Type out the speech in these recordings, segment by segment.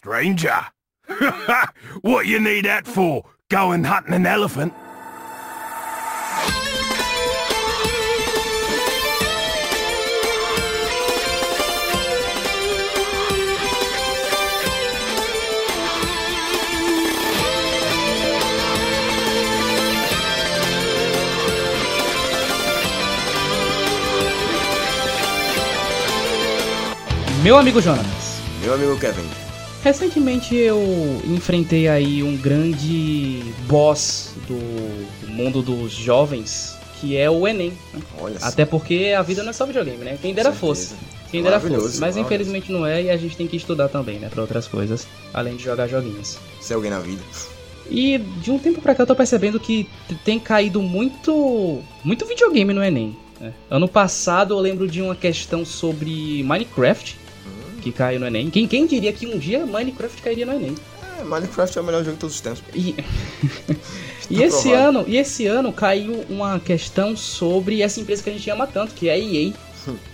stranger. what you need that for? Going hunting an elephant? Meu amigo Jonas, Meu amigo Kevin. Recentemente eu enfrentei aí um grande boss do mundo dos jovens, que é o Enem. né? Olha só. Até porque a vida não é só videogame, né? Quem dera fosse. Quem dera fosse. Mas infelizmente não é e a gente tem que estudar também, né? Pra outras coisas, além de jogar joguinhos. Ser alguém na vida. E de um tempo pra cá eu tô percebendo que tem caído muito muito videogame no Enem. né? Ano passado eu lembro de uma questão sobre Minecraft que caiu no Enem. Quem, quem diria que um dia Minecraft cairia no Enem? É, Minecraft é o melhor jogo de todos os tempos. E, e esse provado. ano, e esse ano caiu uma questão sobre essa empresa que a gente ama tanto, que é a EA.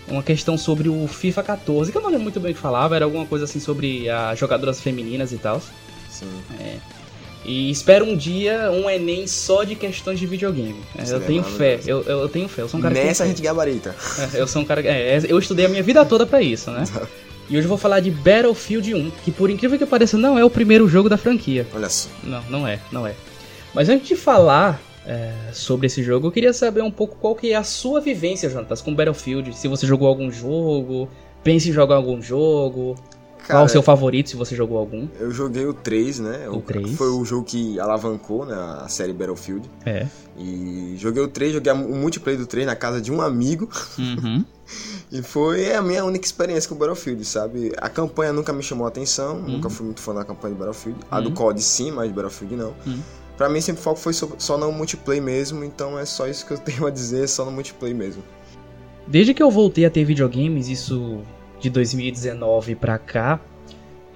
Uma questão sobre o FIFA 14, que eu não lembro muito bem o que falava, era alguma coisa assim sobre as jogadoras femininas e tal. Sim. E espero um dia um Enem só de questões de videogame. É, eu tenho fé, eu, eu, tenho fé, eu sou um cara que Nessa a fé. gente gabarita. É, Eu sou um cara. É, eu estudei a minha vida toda pra isso, né? E hoje eu vou falar de Battlefield 1, que por incrível que pareça não é o primeiro jogo da franquia. Olha só. Não, não é, não é. Mas antes de falar é, sobre esse jogo, eu queria saber um pouco qual que é a sua vivência, Jonatas, com Battlefield. Se você jogou algum jogo, pense em jogar algum jogo, qual o seu favorito, se você jogou algum. eu joguei o 3, né? O 3. Foi o jogo que alavancou né, a série Battlefield. É. E joguei o 3, joguei o multiplayer do 3 na casa de um amigo. Uhum. E foi a minha única experiência com o Battlefield, sabe? A campanha nunca me chamou a atenção, Uhum. nunca fui muito fã da campanha de Battlefield. A Uhum. do COD sim, mas de Battlefield não. Uhum. Pra mim sempre o foco foi só, só no multiplayer mesmo, então é só isso que eu tenho a dizer, só no multiplayer mesmo. Desde que eu voltei a ter videogames, isso de 2019 pra cá,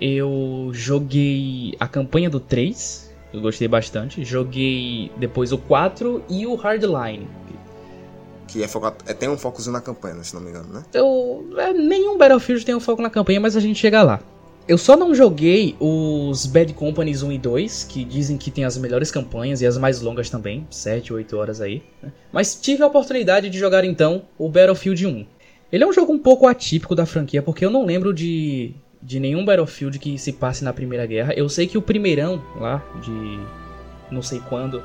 eu joguei a campanha do 3, eu gostei bastante. Joguei depois o 4 e o Hardline. Que é, foco, é tem um focozinho na campanha, se não me engano, né? Eu, é, nenhum Battlefield tem um foco na campanha, mas a gente chega lá. Eu só não joguei os Bad Companies 1 e 2, que dizem que tem as melhores campanhas e as mais longas também, 7, 8 horas aí. né? Mas tive a oportunidade de jogar então o Battlefield 1. Ele é um jogo um pouco atípico da franquia, porque eu não lembro de, de nenhum Battlefield que se passe na Primeira Guerra. Eu sei que o primeirão lá, de não sei quando,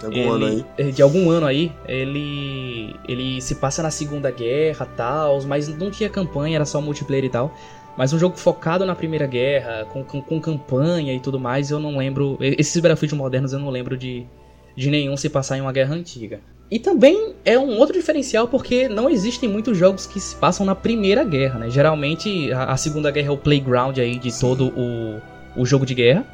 Tem algum ano aí. ele- De algum ano aí, ele. Ele se passa na Segunda Guerra tal, mas não tinha campanha, era só multiplayer e tal. Mas um jogo focado na Primeira Guerra, com, com, com campanha e tudo mais, eu não lembro. Esses Battlefield modernos eu não lembro de, de nenhum se passar em uma guerra antiga. E também é um outro diferencial porque não existem muitos jogos que se passam na Primeira Guerra, né? Geralmente a, a Segunda Guerra é o playground aí de todo o, o jogo de guerra.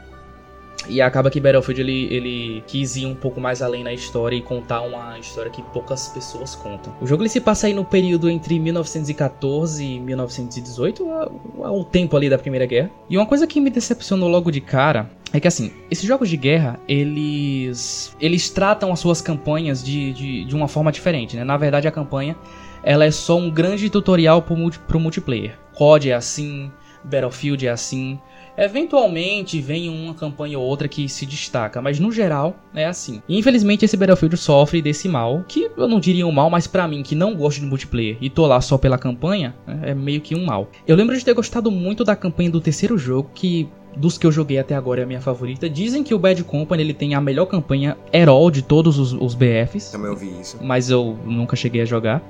E acaba que Battlefield ele, ele quis ir um pouco mais além na história e contar uma história que poucas pessoas contam. O jogo ele se passa aí no período entre 1914 e 1918, a- a- o tempo ali da Primeira Guerra. E uma coisa que me decepcionou logo de cara é que assim, esses jogos de guerra, eles eles tratam as suas campanhas de, de, de uma forma diferente, né? Na verdade a campanha ela é só um grande tutorial pro, multi, pro multiplayer. COD é assim, Battlefield é assim. Eventualmente vem uma campanha ou outra que se destaca, mas no geral é assim. Infelizmente esse Battlefield sofre desse mal, que eu não diria um mal, mas pra mim que não gosto de multiplayer e tô lá só pela campanha, é meio que um mal. Eu lembro de ter gostado muito da campanha do terceiro jogo, que dos que eu joguei até agora é a minha favorita. Dizem que o Bad Company ele tem a melhor campanha herói de todos os, os BFs Também ouvi isso. mas eu nunca cheguei a jogar.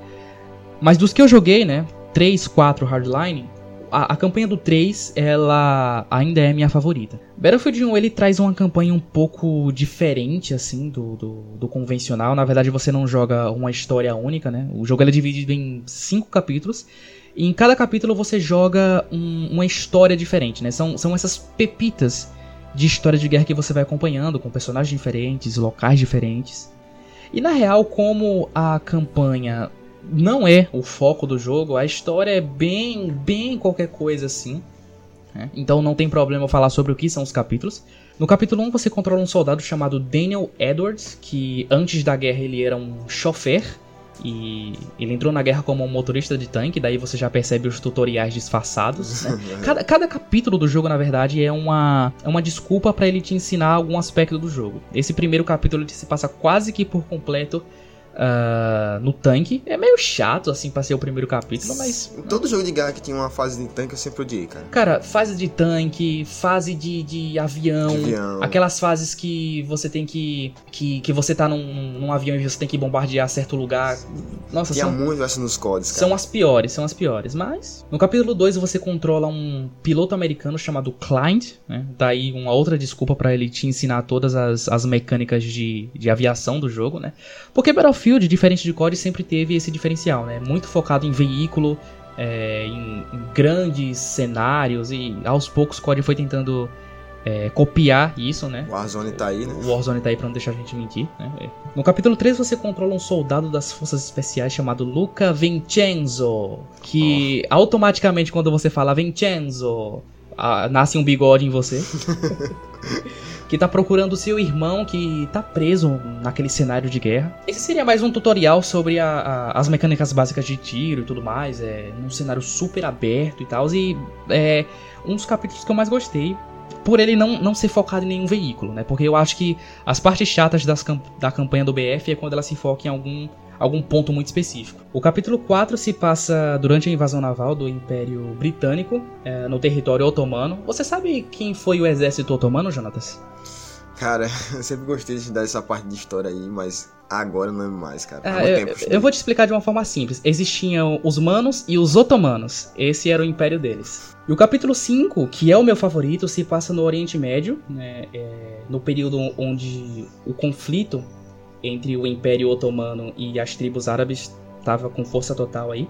Mas dos que eu joguei, né? 3, 4 Hardline, a, a campanha do 3, ela ainda é minha favorita. Battlefield 1, ele traz uma campanha um pouco diferente, assim, do, do, do convencional. Na verdade, você não joga uma história única, né? O jogo ele é dividido em 5 capítulos. E em cada capítulo você joga um- uma história diferente, né? São, são essas pepitas de história de guerra que você vai acompanhando, com personagens diferentes, locais diferentes. E na real, como a campanha não é o foco do jogo, a história é bem, bem qualquer coisa assim. né? Então não tem problema falar sobre o que são os capítulos. No capítulo 1 você controla um soldado chamado Daniel Edwards, que antes da guerra ele era um chofer E ele entrou na guerra como um motorista de tanque, daí você já percebe os tutoriais disfarçados. Né? cada, cada capítulo do jogo, na verdade, é uma, é uma desculpa para ele te ensinar algum aspecto do jogo. Esse primeiro capítulo ele se passa quase que por completo uh, no tanque. É meio chato, assim, pra ser o primeiro capítulo, mas. Todo jogo de guerra que tinha uma fase de tanque eu sempre odiei, cara. Cara, fase de tanque, fase de, de avião, De avião. Aquelas fases que você tem que. que, que você tá num, num avião e você tem que bombardear certo lugar. Nossa, Tinha são, muito essa nos codes, cara. são as piores, são as piores. Mas. No capítulo 2 você controla um piloto americano chamado Client, né? Daí uma outra desculpa pra ele te ensinar todas as, as mecânicas de, de aviação do jogo, né? Porque Battlefield, diferente de COD, sempre teve esse diferencial, né? Muito focado em veículo, é, em, em grandes cenários e aos poucos COD foi tentando é, copiar isso, né? O Warzone tá aí, né? O Warzone tá aí pra não deixar a gente mentir. Né? É. No capítulo 3 você controla um soldado das forças especiais chamado Luca Vincenzo. Que automaticamente quando você fala Vincenzo, ah, nasce um bigode em você. que tá procurando seu irmão que tá preso naquele cenário de guerra. Esse seria mais um tutorial sobre a- a- as mecânicas básicas de tiro e tudo mais, é num cenário super aberto e tal. E é um dos capítulos que eu mais gostei. Por ele não, não ser focado em nenhum veículo, né? Porque eu acho que as partes chatas das da campanha do BF é quando ela se foca em algum, algum ponto muito específico. O capítulo 4 se passa durante a invasão naval do Império Britânico é, no território otomano. Você sabe quem foi o exército otomano, Jonatas? Cara, eu sempre gostei de dar essa parte de história aí, mas agora não é mais, cara. Muito eu, tempo eu- vou te explicar de uma forma simples. Existiam os manos e os otomanos. Esse era o império deles. E o capítulo 5, que é o meu favorito, se passa no Oriente Médio, né, é, no período onde o conflito entre o Império Otomano e as tribos árabes estava com força total aí.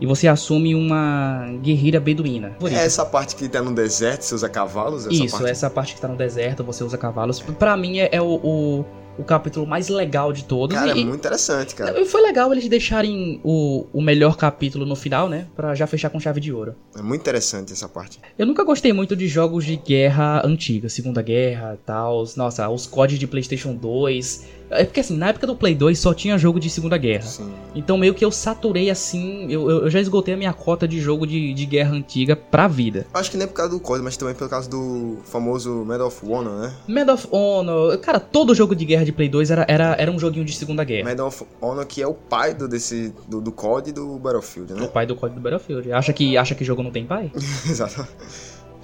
E você assume uma guerrilha beduína. É essa parte que tá no deserto, você usa cavalos? Essa Isso, parte... essa parte que tá no deserto, você usa cavalos. Pra mim é, é o, o, o capítulo mais legal de todos. Cara, é e, muito interessante, cara. e foi legal eles deixarem o, o melhor capítulo no final, né? Pra já fechar com chave de ouro. É muito interessante essa parte. Eu nunca gostei muito de jogos de guerra antiga, Segunda Guerra e tal. Nossa, os códigos de PlayStation 2. É porque assim, na época do Play 2 só tinha jogo de Segunda Guerra. Sim. Então meio que eu saturei assim. Eu, eu, já esgotei a minha cota de jogo de, de guerra antiga pra vida. Acho que nem por causa do código, mas também pelo causa do famoso Medal of Honor, né? Medal of Honor. Cara, todo jogo de guerra de Play 2 era, era, era um joguinho de Segunda Guerra. Medal of Honor que é o pai do, desse, do, do COD e do Battlefield, O né? pai do código do Battlefield. Acha que, acha que jogo não tem pai? Exato.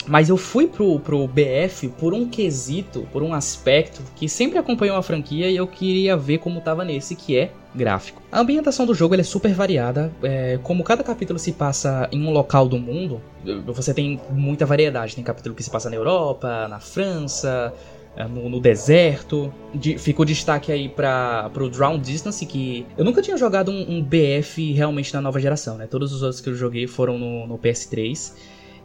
Mas eu fui pro, pro BF por um quesito, por um aspecto que sempre acompanhou a franquia e eu queria ver como tava nesse, que é gráfico. A ambientação do jogo é super variada, é, como cada capítulo se passa em um local do mundo, você tem muita variedade. Tem capítulo que se passa na Europa, na França, é, no, no deserto. De, fica o destaque aí para pro Drown Distance, que eu nunca tinha jogado um, um BF realmente na nova geração, né? Todos os outros que eu joguei foram no, no PS3.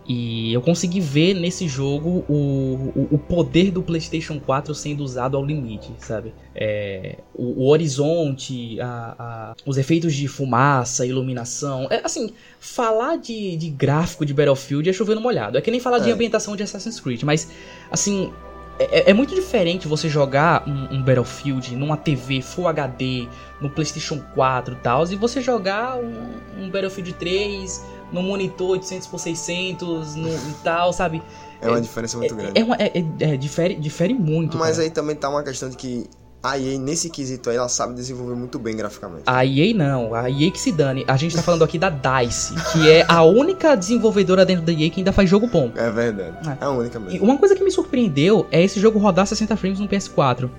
E eu consegui ver nesse jogo o, o, o poder do PlayStation 4 sendo usado ao limite, sabe? É, o, o horizonte, a- a- os efeitos de fumaça, iluminação. É, assim, falar de, de gráfico de Battlefield é chover no molhado. É que nem falar de É. ambientação de Assassin's Creed, mas, assim, é, é muito diferente você jogar um, um Battlefield numa TV Full HD, no PlayStation 4 e tal, e você jogar um, um Battlefield 3 no monitor 800 por 600 no, e tal, sabe? É uma diferença muito grande. É, uma- é- é- é, difere, difere muito. Mas cara. aí também tá uma questão de que a EA, nesse quesito aí, ela sabe desenvolver muito bem graficamente. A EA não, a EA que se dane. A gente tá falando aqui da DICE, que é a única desenvolvedora dentro da EA que ainda faz jogo bom. É verdade. É. É a única E mesmo. uma coisa que me surpreendeu é esse jogo rodar 60 frames no PS4.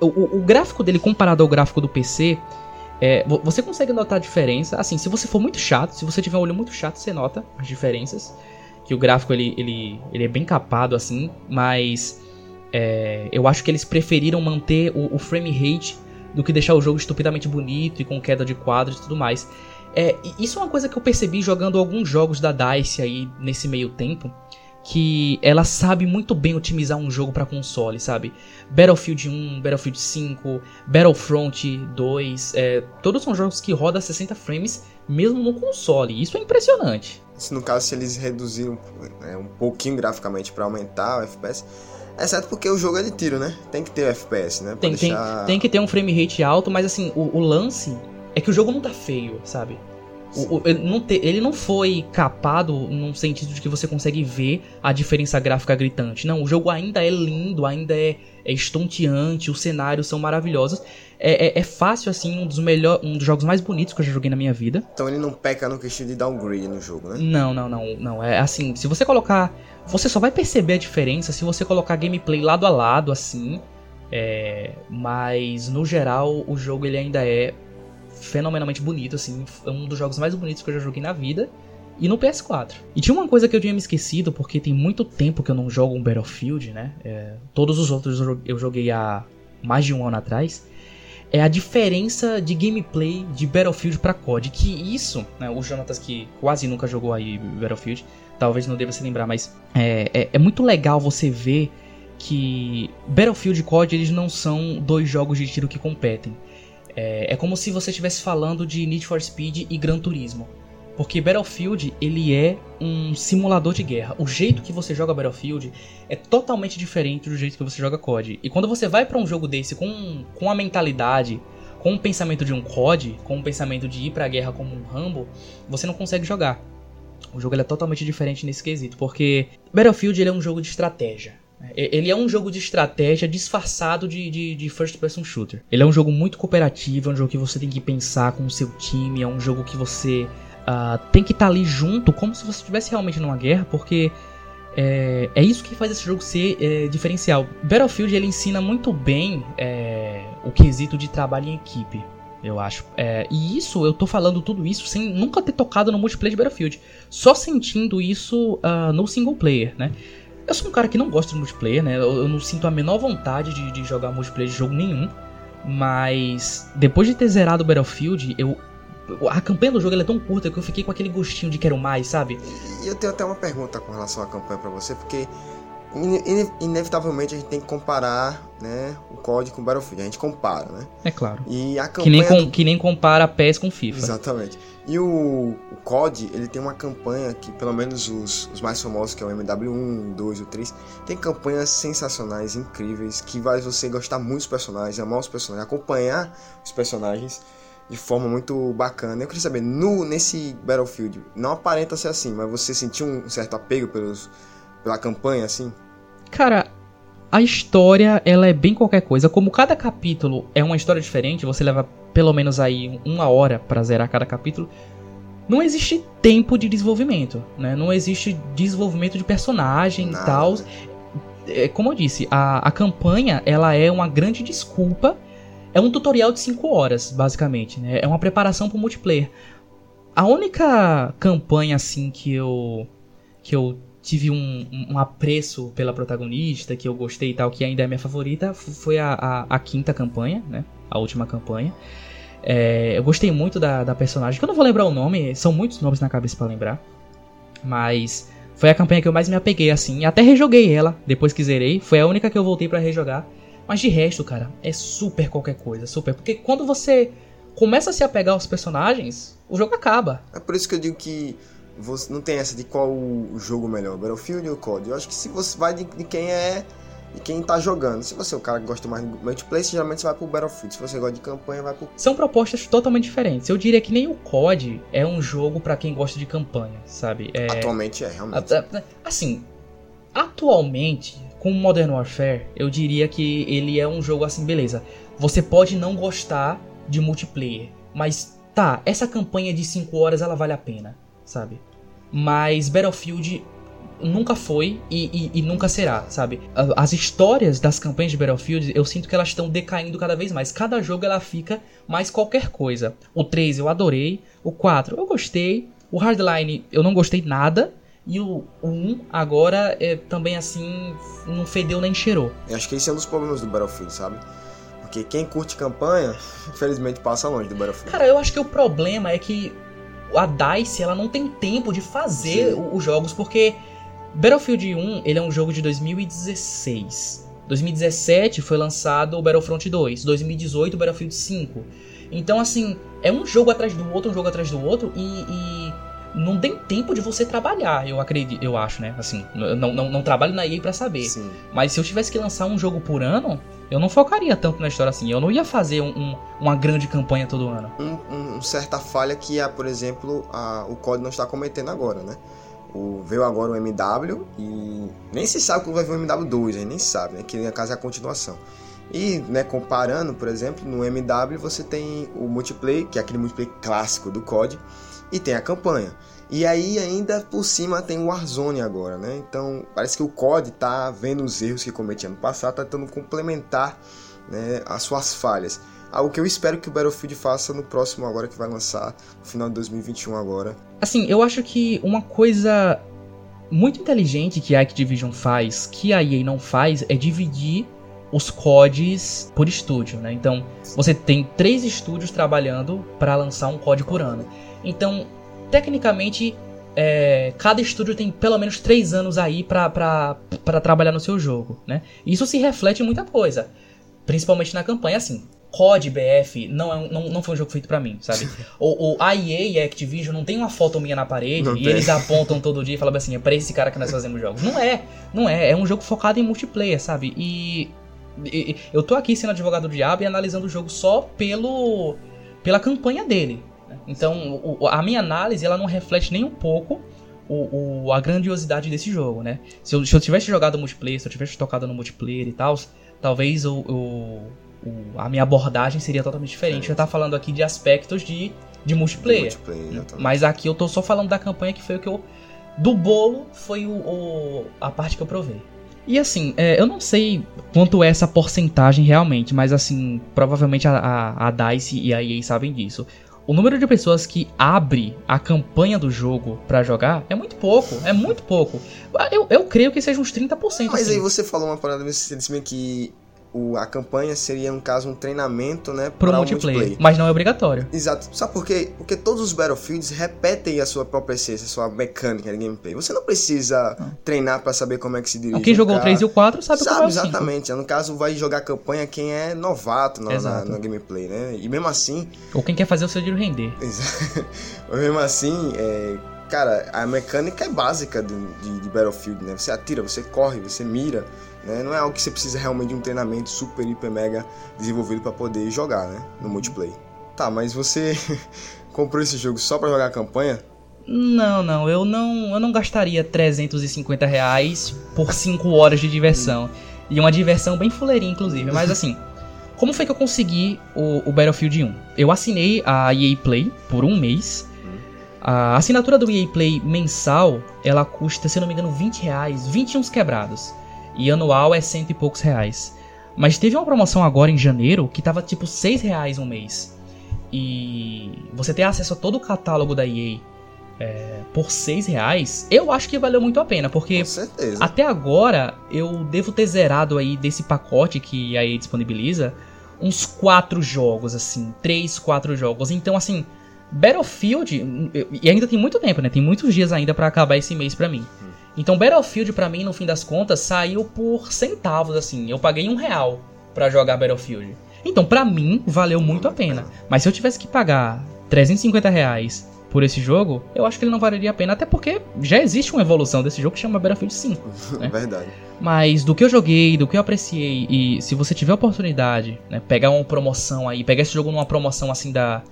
O, o- o gráfico dele comparado ao gráfico do PC, é, vo- você consegue notar a diferença. Assim, se você for muito chato, se você tiver um olho muito chato, você nota as diferenças. Que o gráfico ele, ele, ele é bem capado assim, mas é, eu acho que eles preferiram manter o, o frame rate do que deixar o jogo estupidamente bonito e com queda de quadros e tudo mais. É, isso é uma coisa que eu percebi jogando alguns jogos da DICE aí nesse meio tempo que ela sabe muito bem otimizar um jogo pra console, sabe? Battlefield 1, Battlefield 5, Battlefront 2, é, todos são jogos que rodam a 60 frames mesmo no console. Isso é impressionante. Se no caso, se eles reduziram é, um pouquinho graficamente pra aumentar o FPS, exceto porque o jogo é de tiro, né? Tem que ter o FPS, né? Tem, tem, deixar... tem que ter um frame rate alto, mas assim, o, o lance é é que o jogo não tá feio, sabe? O, o, ele, não te, ele não foi capado num sentido de que você consegue ver a diferença gráfica gritante. Não, o jogo ainda é lindo, ainda é, é estonteante, os cenários são maravilhosos. É, é, é, fácil, assim, um dos, melhor, um dos jogos mais bonitos que eu já joguei na minha vida. Então ele não peca no questão de downgrade no jogo, né? Não, não, não, não. É assim, se você colocar. Você só vai perceber a diferença se você colocar gameplay lado a lado, assim. É, mas no geral o jogo ele ainda é fenomenalmente bonito, assim, é um dos jogos mais bonitos que eu já joguei na vida. E no PS4. E tinha uma coisa que eu tinha me esquecido, porque tem muito tempo que eu não jogo um Battlefield, né? É, todos os outros eu joguei há mais de um ano atrás. É a diferença de gameplay de Battlefield para COD. Que isso, né, o Jonatas que quase nunca jogou aí Battlefield, talvez não deva se lembrar, mas é, é, é muito legal você ver que Battlefield e COD eles não são dois jogos de tiro que competem. É, é como se você estivesse falando de Need for Speed e Gran Turismo. Porque Battlefield, ele é um simulador de guerra. O jeito que você joga Battlefield é totalmente diferente do jeito que você joga COD. E quando você vai para um jogo desse com, com a mentalidade, com o pensamento de um COD, com o pensamento de ir pra guerra como um Rambo, você não consegue jogar. O jogo é totalmente diferente nesse quesito, porque Battlefield é um jogo de estratégia. Ele é um jogo de estratégia disfarçado de, de, de, first person shooter. Ele é um jogo muito cooperativo, é um jogo que você tem que pensar com o seu time, é um jogo que você uh, tem que estar tá ali junto, como se você estivesse realmente numa guerra, porque é, é, isso que faz esse jogo ser é, diferencial. Battlefield ele ensina muito bem é, o quesito de trabalho em equipe, eu acho. É, e isso, eu tô falando tudo isso sem nunca ter tocado no multiplayer de Battlefield, só sentindo isso uh, no single player, né? Eu sou um cara que não gosta de multiplayer, né? Eu, eu não sinto a menor vontade de, de, jogar multiplayer de jogo nenhum. Mas depois de ter zerado o Battlefield, eu. A campanha do jogo é tão curta que eu fiquei com aquele gostinho de quero mais, sabe? E eu tenho até uma pergunta com relação à campanha para você, porque ine inevitavelmente a gente tem que comparar né, o código com o Battlefield. A gente compara, né? É claro. E a campanha que, nem com, que nem compara PES com FIFA. Exatamente. E o, o COD, ele tem uma campanha que, pelo menos os, os mais famosos, que é o MW1, 2 e 3, tem campanhas sensacionais, incríveis, que vai você gostar muito dos personagens, amar os personagens, acompanhar os personagens de forma muito bacana. Eu queria saber, no, nesse Battlefield, não aparenta ser assim, mas você sentiu um certo apego pelos, pela campanha, assim? Cara, a história, ela é bem qualquer coisa. Como cada capítulo é uma história diferente, você leva pelo menos aí uma hora para zerar cada capítulo. Não existe tempo de desenvolvimento, né? Não existe desenvolvimento de personagem e tal. É, como eu disse, a, a campanha, ela é uma grande desculpa. É um tutorial de 5 horas, basicamente, né? É uma preparação pro multiplayer. A única campanha, assim, que eu... Que eu tive um, um, apreço pela protagonista, que eu gostei e tal, que ainda é minha favorita, foi a, a, a quinta campanha, né? A última campanha. É, eu gostei muito da, da personagem, que eu não vou lembrar o nome, são muitos nomes na cabeça para lembrar. Mas foi a campanha que eu mais me apeguei, assim. Até rejoguei ela, depois que zerei. Foi a única que eu voltei para rejogar. Mas de resto, cara, é super qualquer coisa, super. Porque quando você começa a se apegar aos personagens, o jogo acaba. É por isso que eu digo que você não tem essa de qual jogo melhor, Battlefield ou COD. Eu acho que se você vai de, de quem é e quem tá jogando. Se você é o cara que gosta mais de multiplayer, geralmente você vai pro Battlefield. Se você gosta de campanha, vai pro. São propostas totalmente diferentes. Eu diria que nem o COD é um jogo para quem gosta de campanha, sabe? É... Atualmente é, realmente. Assim, atualmente, com Modern Warfare, eu diria que ele é um jogo assim, beleza. Você pode não gostar de multiplayer, mas tá, essa campanha de 5 horas ela vale a pena, sabe? Mas Battlefield nunca foi e, e, e, nunca será, sabe? As histórias das campanhas de Battlefield, eu sinto que elas estão decaindo cada vez mais. Cada jogo ela fica mais qualquer coisa. O 3 eu adorei, o 4 eu gostei, o Hardline eu não gostei nada. E o, o 1 agora é também assim, não fedeu nem cheirou. Eu acho que esse é um dos problemas do Battlefield, sabe? Porque quem curte campanha, infelizmente passa longe do Battlefield. Cara, eu acho que o problema é que a DICE ela não tem tempo de fazer Sim. os jogos, porque Battlefield 1 ele é um jogo de 2016. 2017 foi lançado o Battlefront 2, 2018 o Battlefield 5. Então, assim, é um jogo atrás do outro, um jogo atrás do outro, e, e não tem tempo de você trabalhar, eu acredito, eu acho, né? Assim, não, não, não trabalho na EA para saber. Sim. Mas se eu tivesse que lançar um jogo por ano, eu não focaria tanto na história assim. Eu não ia fazer um, um, uma grande campanha todo ano. Um, um, certa falha que, é, por exemplo, a, o código não está cometendo agora, né? O, veio agora o MW e nem se sabe quando vai vir o MW2, a gente nem sabe, né? Que no caso é a continuação. E, né, comparando, por exemplo, no MW você tem o multiplayer, que é aquele multiplayer clássico do COD, e tem a campanha. E aí ainda por cima tem o Warzone agora, né? Então parece que o COD tá vendo os erros que cometia no passado, tá tentando complementar né, as suas falhas. Algo que eu espero que o Battlefield faça no próximo agora que vai lançar, no final de 2021 agora. Assim, eu acho que uma coisa muito inteligente que a Activision faz, que a EA não faz, é dividir os CODs por estúdio, né? Então, você tem três estúdios trabalhando para lançar um COD por ano. Então, tecnicamente, é, cada estúdio tem pelo menos três anos aí para trabalhar no seu jogo, né? Isso se reflete em muita coisa, principalmente na campanha, assim. COD BF não, é, não, não foi um jogo feito para mim, sabe? o, o a EA e a Activision não tem uma foto minha na parede não e tem. eles apontam todo dia e falam assim, é pra esse cara que nós fazemos jogos. Não é, não é. É um jogo focado em multiplayer, sabe? E, e eu tô aqui sendo advogado do diabo e analisando o jogo só pelo pela campanha dele, então, o, a minha análise ela não reflete nem um pouco o, o, a grandiosidade desse jogo, né? Se eu, se eu tivesse jogado multiplayer, se eu tivesse tocado no multiplayer e tal, talvez o, o, a minha abordagem seria totalmente diferente. É. Eu tava falando aqui de aspectos de, de multiplayer. De multiplayer mas aqui eu tô só falando da campanha que foi o que eu. Do bolo foi o, o a parte que eu provei. E assim, é, eu não sei quanto é essa porcentagem realmente, mas assim, provavelmente a, a, a DICE e a EA sabem disso o número de pessoas que abre a campanha do jogo para jogar é muito pouco, é muito pouco. Eu, eu creio que seja uns 30%. Mas assim. aí você falou uma parada, você disse que o, a campanha seria, no caso, um treinamento, né? Pro multiplayer, multiplayer, Mas não é obrigatório. Exato. Sabe por quê? Porque todos os Battlefields repetem a sua própria essência, a sua mecânica de gameplay. Você não precisa ah. treinar para saber como é que se dirige. Quem jogou o 3 e o 4 sabe, sabe como é o exatamente. No caso, vai jogar campanha quem é novato na, na, na, gameplay, né? E mesmo assim. Ou quem quer fazer o seu dinheiro render. Exato. mesmo assim, é, cara, a mecânica é básica de, de, de Battlefield, né? Você atira, você corre, você mira. Né? Não é algo que você precisa realmente de um treinamento super, hiper, mega desenvolvido para poder jogar né? no multiplayer. Tá, mas você comprou esse jogo só para jogar a campanha? Não, não, eu não, eu não gastaria 350 reais por 5 horas de diversão. E uma diversão bem fuleirinha, inclusive. Mas assim, como foi que eu consegui o, o, Battlefield 1? Eu assinei a EA Play por um mês. A assinatura do EA Play mensal, ela custa, se não me engano, 20 reais, 21 quebrados. E anual é cento e poucos reais. Mas teve uma promoção agora em janeiro que tava tipo seis reais um mês. E você ter acesso a todo o catálogo da EA é, por seis reais, eu acho que valeu muito a pena, porque até agora eu devo ter zerado aí desse pacote que a EA disponibiliza uns quatro jogos, assim, três, quatro jogos. Então, assim, Battlefield, e ainda tem muito tempo, né? Tem muitos dias ainda para acabar esse mês pra mim. Então Battlefield para mim, no fim das contas, saiu por centavos, assim. Eu paguei um real para jogar Battlefield. Então, para mim, valeu muito a pena. Mas se eu tivesse que pagar 350 reais por esse jogo, eu acho que ele não valeria a pena, até porque já existe uma evolução desse jogo que chama Battlefield 5. Né? Verdade. Mas do que eu joguei, do que eu apreciei, e se você tiver oportunidade, né, pegar uma promoção aí, pegar esse jogo numa promoção assim da,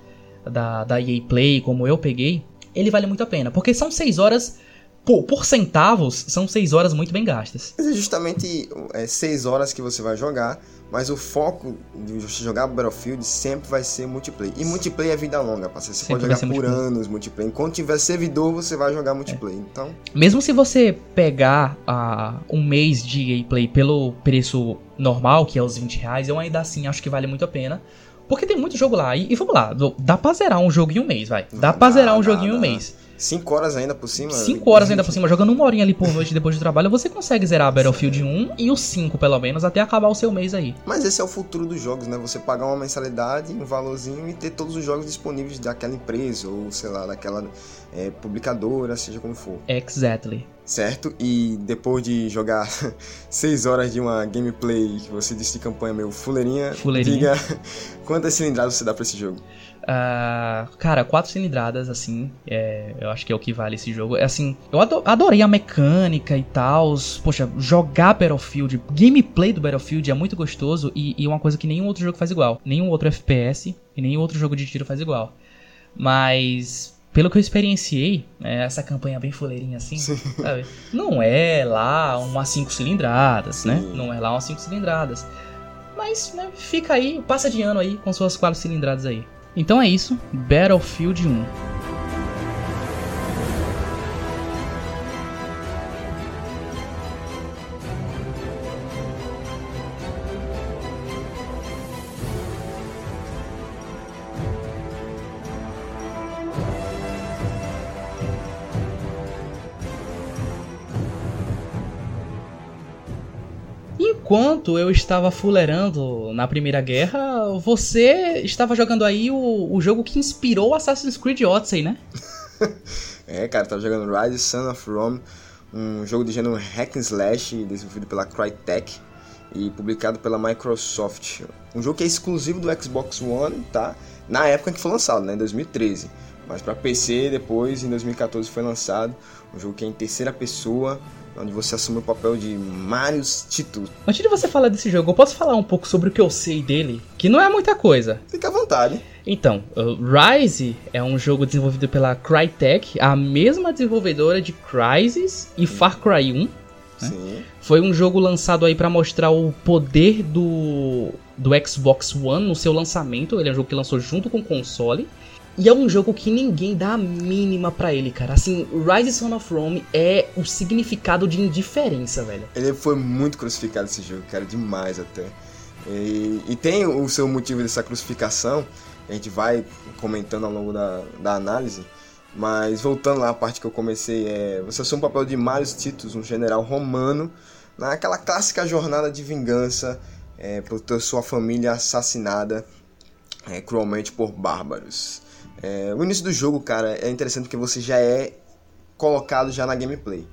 da, da EA Play, como eu peguei, ele vale muito a pena. Porque são 6 horas por, por centavos, são 6 horas muito bem gastas. Mas é justamente 6 é, horas que você vai jogar, mas o foco de você jogar Battlefield sempre vai ser multiplayer. E multiplayer é vida longa, parceiro. Você sempre pode jogar por anos multiplayer. Enquanto tiver servidor, você vai jogar multiplayer. É. Então... Mesmo se você pegar uh, um mês de gameplay pelo preço normal, que é os 20 reais, eu ainda assim acho que vale muito a pena. Porque tem muito jogo lá. E, e vamos lá, dá pra zerar um jogo em um mês, vai. Dá, dá pra zerar um dá, joguinho em um mês. 5 horas ainda por cima? 5 horas ainda por cima, jogando uma horinha ali por noite depois do trabalho, você consegue zerar Battlefield 1 e o 5 pelo menos, até acabar o seu mês aí. Mas esse é o futuro dos jogos, né? Você pagar uma mensalidade, um valorzinho e ter todos os jogos disponíveis daquela empresa, ou sei lá, daquela é, publicadora, seja como for. Exactly. Certo? E depois de jogar 6 horas de uma gameplay que você disse de campanha meio fuleirinha, fuleirinha. diga quantas cilindradas você dá pra esse jogo? Uh, cara, quatro cilindradas, assim, é, eu acho que é o que vale esse jogo. É assim, eu adorei a mecânica e tal. Poxa, jogar Battlefield, gameplay do Battlefield é muito gostoso e, e uma coisa que nenhum outro jogo faz igual. Nenhum outro FPS e nenhum outro jogo de tiro faz igual. Mas pelo que eu experienciei, né, essa campanha bem fuleirinha assim, não é lá umas 5 cilindradas, né? Sim. Não é lá umas 5 cilindradas. Mas né, fica aí, passa de ano aí com suas 4 cilindradas aí. Então é isso, Battlefield 1. Enquanto eu estava fulerando na Primeira Guerra, você estava jogando aí o, o jogo que inspirou Assassin's Creed Odyssey, né? é, cara, tava jogando Rise Son of Rome, um jogo de gênero hack and slash desenvolvido pela Crytek e publicado pela Microsoft. Um jogo que é exclusivo do Xbox One, tá? Na época que foi lançado, né, em 2013. Mas para PC depois, em 2014 foi lançado. Um jogo que é em terceira pessoa, onde você assume o papel de Marius Tito. Antes de você falar desse jogo, eu posso falar um pouco sobre o que eu sei dele? Que não é muita coisa. Fica à vontade. Então, Rise é um jogo desenvolvido pela Crytek, a mesma desenvolvedora de Crysis e Far Cry 1. Né? Sim. Foi um jogo lançado aí para mostrar o poder do, do Xbox One no seu lançamento. Ele é um jogo que lançou junto com o console. E é um jogo que ninguém dá a mínima para ele, cara. Assim, Rise Son of Rome é o significado de indiferença, velho. Ele foi muito crucificado esse jogo, cara, demais até. E, e tem o seu motivo dessa crucificação, a gente vai comentando ao longo da, da análise. Mas voltando lá à parte que eu comecei, é, você assume o papel de Marius Titus, um general romano, naquela clássica jornada de vingança é, por ter sua família assassinada é, cruelmente por bárbaros. É, o início do jogo, cara, é interessante porque você já é colocado já na gameplay.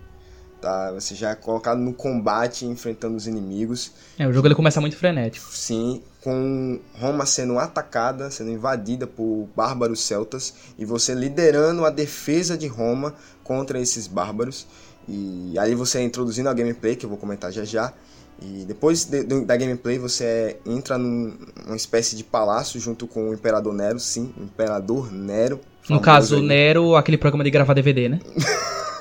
Tá? Você já é colocado no combate, enfrentando os inimigos. É, o jogo ele começa muito frenético. Sim, com Roma sendo atacada, sendo invadida por bárbaros celtas e você liderando a defesa de Roma contra esses bárbaros. E aí você é introduzindo a gameplay, que eu vou comentar já já. E depois de, de, da gameplay você entra num, numa espécie de palácio junto com o Imperador Nero, sim, o Imperador Nero. No caso, aí. Nero, aquele programa de gravar DVD, né?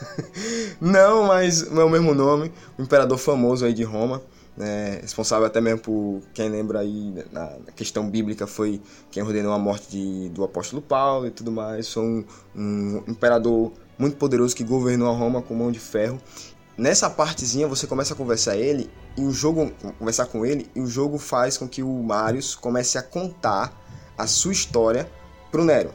não, mas é o mesmo nome, o Imperador famoso aí de Roma. Né, responsável até mesmo por quem lembra aí na, na questão bíblica foi quem ordenou a morte de, do apóstolo Paulo e tudo mais. Foi um, um imperador muito poderoso que governou a Roma com mão de ferro nessa partezinha você começa a conversar ele e o jogo conversar com ele e o jogo faz com que o Marius comece a contar a sua história pro Nero.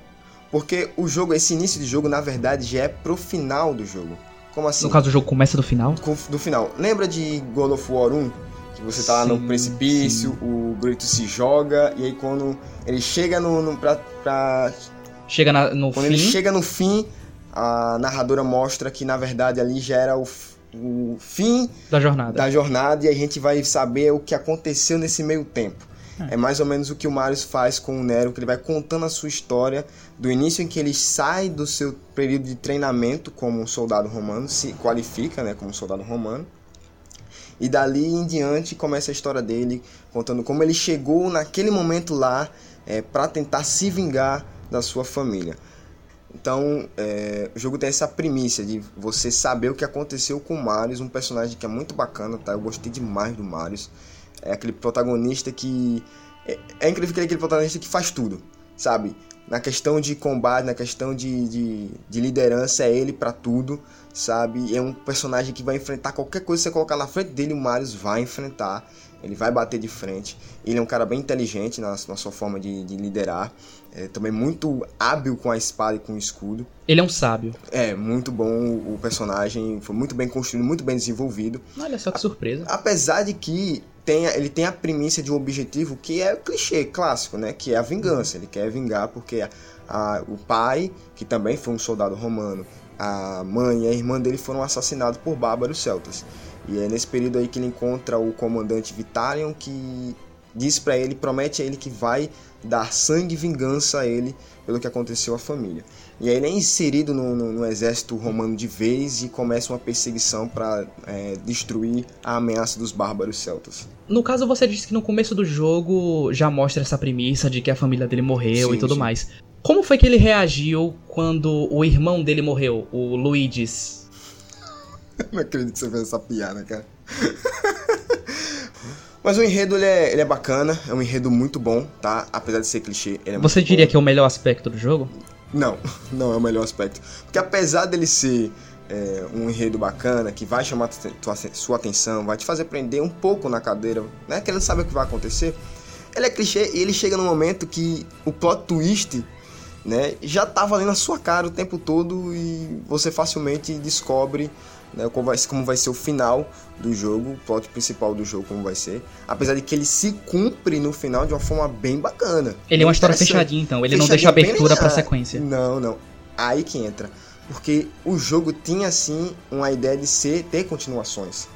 Porque o jogo, esse início de jogo, na verdade, já é pro final do jogo. Como assim? No caso, o jogo começa do final? Do final. Lembra de God of War 1? Que você tá sim, lá no precipício, sim. o Grito se joga, e aí quando ele chega no. no pra, pra... Chega na, no quando fim. ele chega no fim, a narradora mostra que na verdade ali já era o o fim da jornada. da jornada e a gente vai saber o que aconteceu nesse meio tempo. É. é mais ou menos o que o Marius faz com o Nero, que ele vai contando a sua história do início em que ele sai do seu período de treinamento como um soldado romano, se qualifica né, como um soldado romano, e dali em diante começa a história dele, contando como ele chegou naquele momento lá é, para tentar se vingar da sua família. Então, é, o jogo tem essa primícia de você saber o que aconteceu com o Marius, um personagem que é muito bacana, tá? Eu gostei demais do Marius. É aquele protagonista que. É, é incrível que ele é aquele protagonista que faz tudo, sabe? Na questão de combate, na questão de, de, de liderança, é ele para tudo, sabe? É um personagem que vai enfrentar qualquer coisa que você colocar na frente dele, o Marius vai enfrentar. Ele vai bater de frente. Ele é um cara bem inteligente na, na sua forma de, de liderar. É também muito hábil com a espada e com o escudo. Ele é um sábio. É, muito bom o personagem, foi muito bem construído, muito bem desenvolvido. Olha só que surpresa. Apesar de que tenha, ele tem a premissa de um objetivo que é o clichê clássico, né? Que é a vingança. Ele quer vingar porque a, a, o pai, que também foi um soldado romano, a mãe e a irmã dele foram assassinados por bárbaros celtas. E é nesse período aí que ele encontra o comandante Vitalion, que diz para ele, promete a ele que vai dar sangue e vingança a ele pelo que aconteceu à família. E aí ele é inserido no, no, no exército romano de vez e começa uma perseguição para é, destruir a ameaça dos bárbaros celtas. No caso, você disse que no começo do jogo já mostra essa premissa de que a família dele morreu sim, e tudo sim. mais. Como foi que ele reagiu quando o irmão dele morreu, o Luigi's? Não acredito que você fez essa piada, cara. Mas o enredo ele é, ele é bacana, é um enredo muito bom, tá? Apesar de ser clichê, ele é Você diria bom. que é o melhor aspecto do jogo? Não, não é o melhor aspecto. Porque apesar dele ser é, um enredo bacana, que vai chamar tua, sua atenção, vai te fazer prender um pouco na cadeira, né? Querendo saber o que vai acontecer. Ele é clichê e ele chega no momento que o plot twist né, já tá valendo na sua cara o tempo todo e você facilmente descobre né, como, vai, como vai ser o final do jogo, o plot principal do jogo, como vai ser. Apesar de que ele se cumpre no final de uma forma bem bacana. Ele é uma história fechadinha, então. Ele não deixa abertura pra sequência. Não, não. Aí que entra. Porque o jogo tinha, assim, uma ideia de ser ter continuações.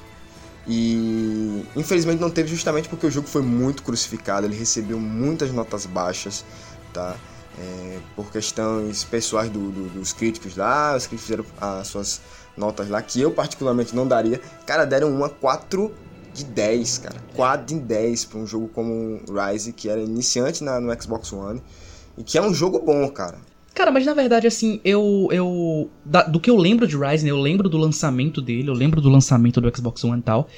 E infelizmente não teve justamente porque o jogo foi muito crucificado, ele recebeu muitas notas baixas, tá? É, por questões pessoais do, do, dos críticos lá, os críticos fizeram as suas notas lá, que eu particularmente não daria. Cara, deram uma 4 de 10, cara. 4 de 10 para um jogo como Rise, que era iniciante na, no Xbox One. E que é um jogo bom, cara. Cara, mas na verdade, assim, eu. eu da, do que eu lembro de Rise, eu lembro do lançamento dele, eu lembro do lançamento do Xbox One e tal.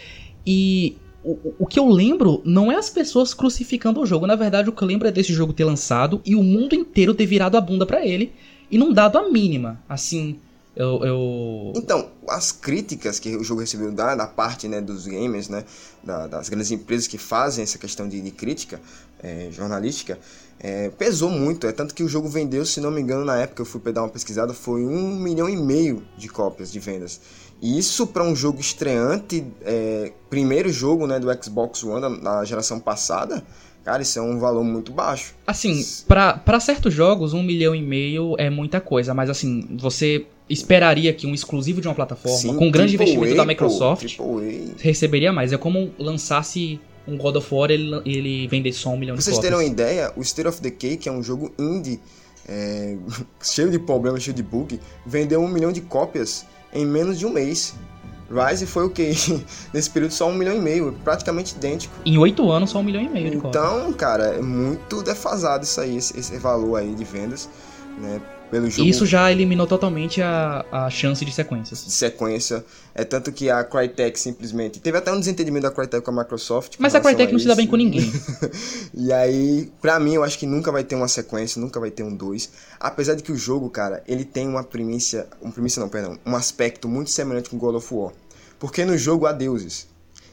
E o, o que eu lembro não é as pessoas crucificando o jogo. Na verdade, o que eu lembro é desse jogo ter lançado e o mundo inteiro ter virado a bunda para ele e não dado a mínima. Assim, eu, eu, Então, as críticas que o jogo recebeu da, da parte né, dos gamers, né, da, das grandes empresas que fazem essa questão de, de crítica é, jornalística, é, pesou muito. É tanto que o jogo vendeu, se não me engano, na época eu fui dar uma pesquisada, foi um milhão e meio de cópias de vendas. E isso para um jogo estreante, é, primeiro jogo né, do Xbox One da geração passada, Cara, isso é um valor muito baixo. Assim, para certos jogos, um milhão e meio é muita coisa, mas assim, você esperaria que um exclusivo de uma plataforma, Sim, com um grande investimento a, da Microsoft, receberia mais. É como lançasse um God of War ele, ele vendesse só um milhão pra de cópias. Vocês terem uma ideia, o State of Decay, que é um jogo indie, é, cheio de problemas, cheio de bug, vendeu um milhão de cópias em menos de um mês. Rise foi o que? Nesse período só um milhão e meio, praticamente idêntico. Em oito anos só um milhão e meio de Então, cara, é muito defasado isso aí, esse, esse valor aí de vendas, né? Pelo jogo. Isso já eliminou totalmente a, a chance de sequências. De sequência. É tanto que a Crytek simplesmente. Teve até um desentendimento da Crytek com a Microsoft. Mas a Crytek a não se dá bem com ninguém. e aí, pra mim, eu acho que nunca vai ter uma sequência, nunca vai ter um 2. Apesar de que o jogo, cara, ele tem uma premissa. Um premissa não, perdão. Um aspecto muito semelhante com God of War. Porque no jogo há deuses.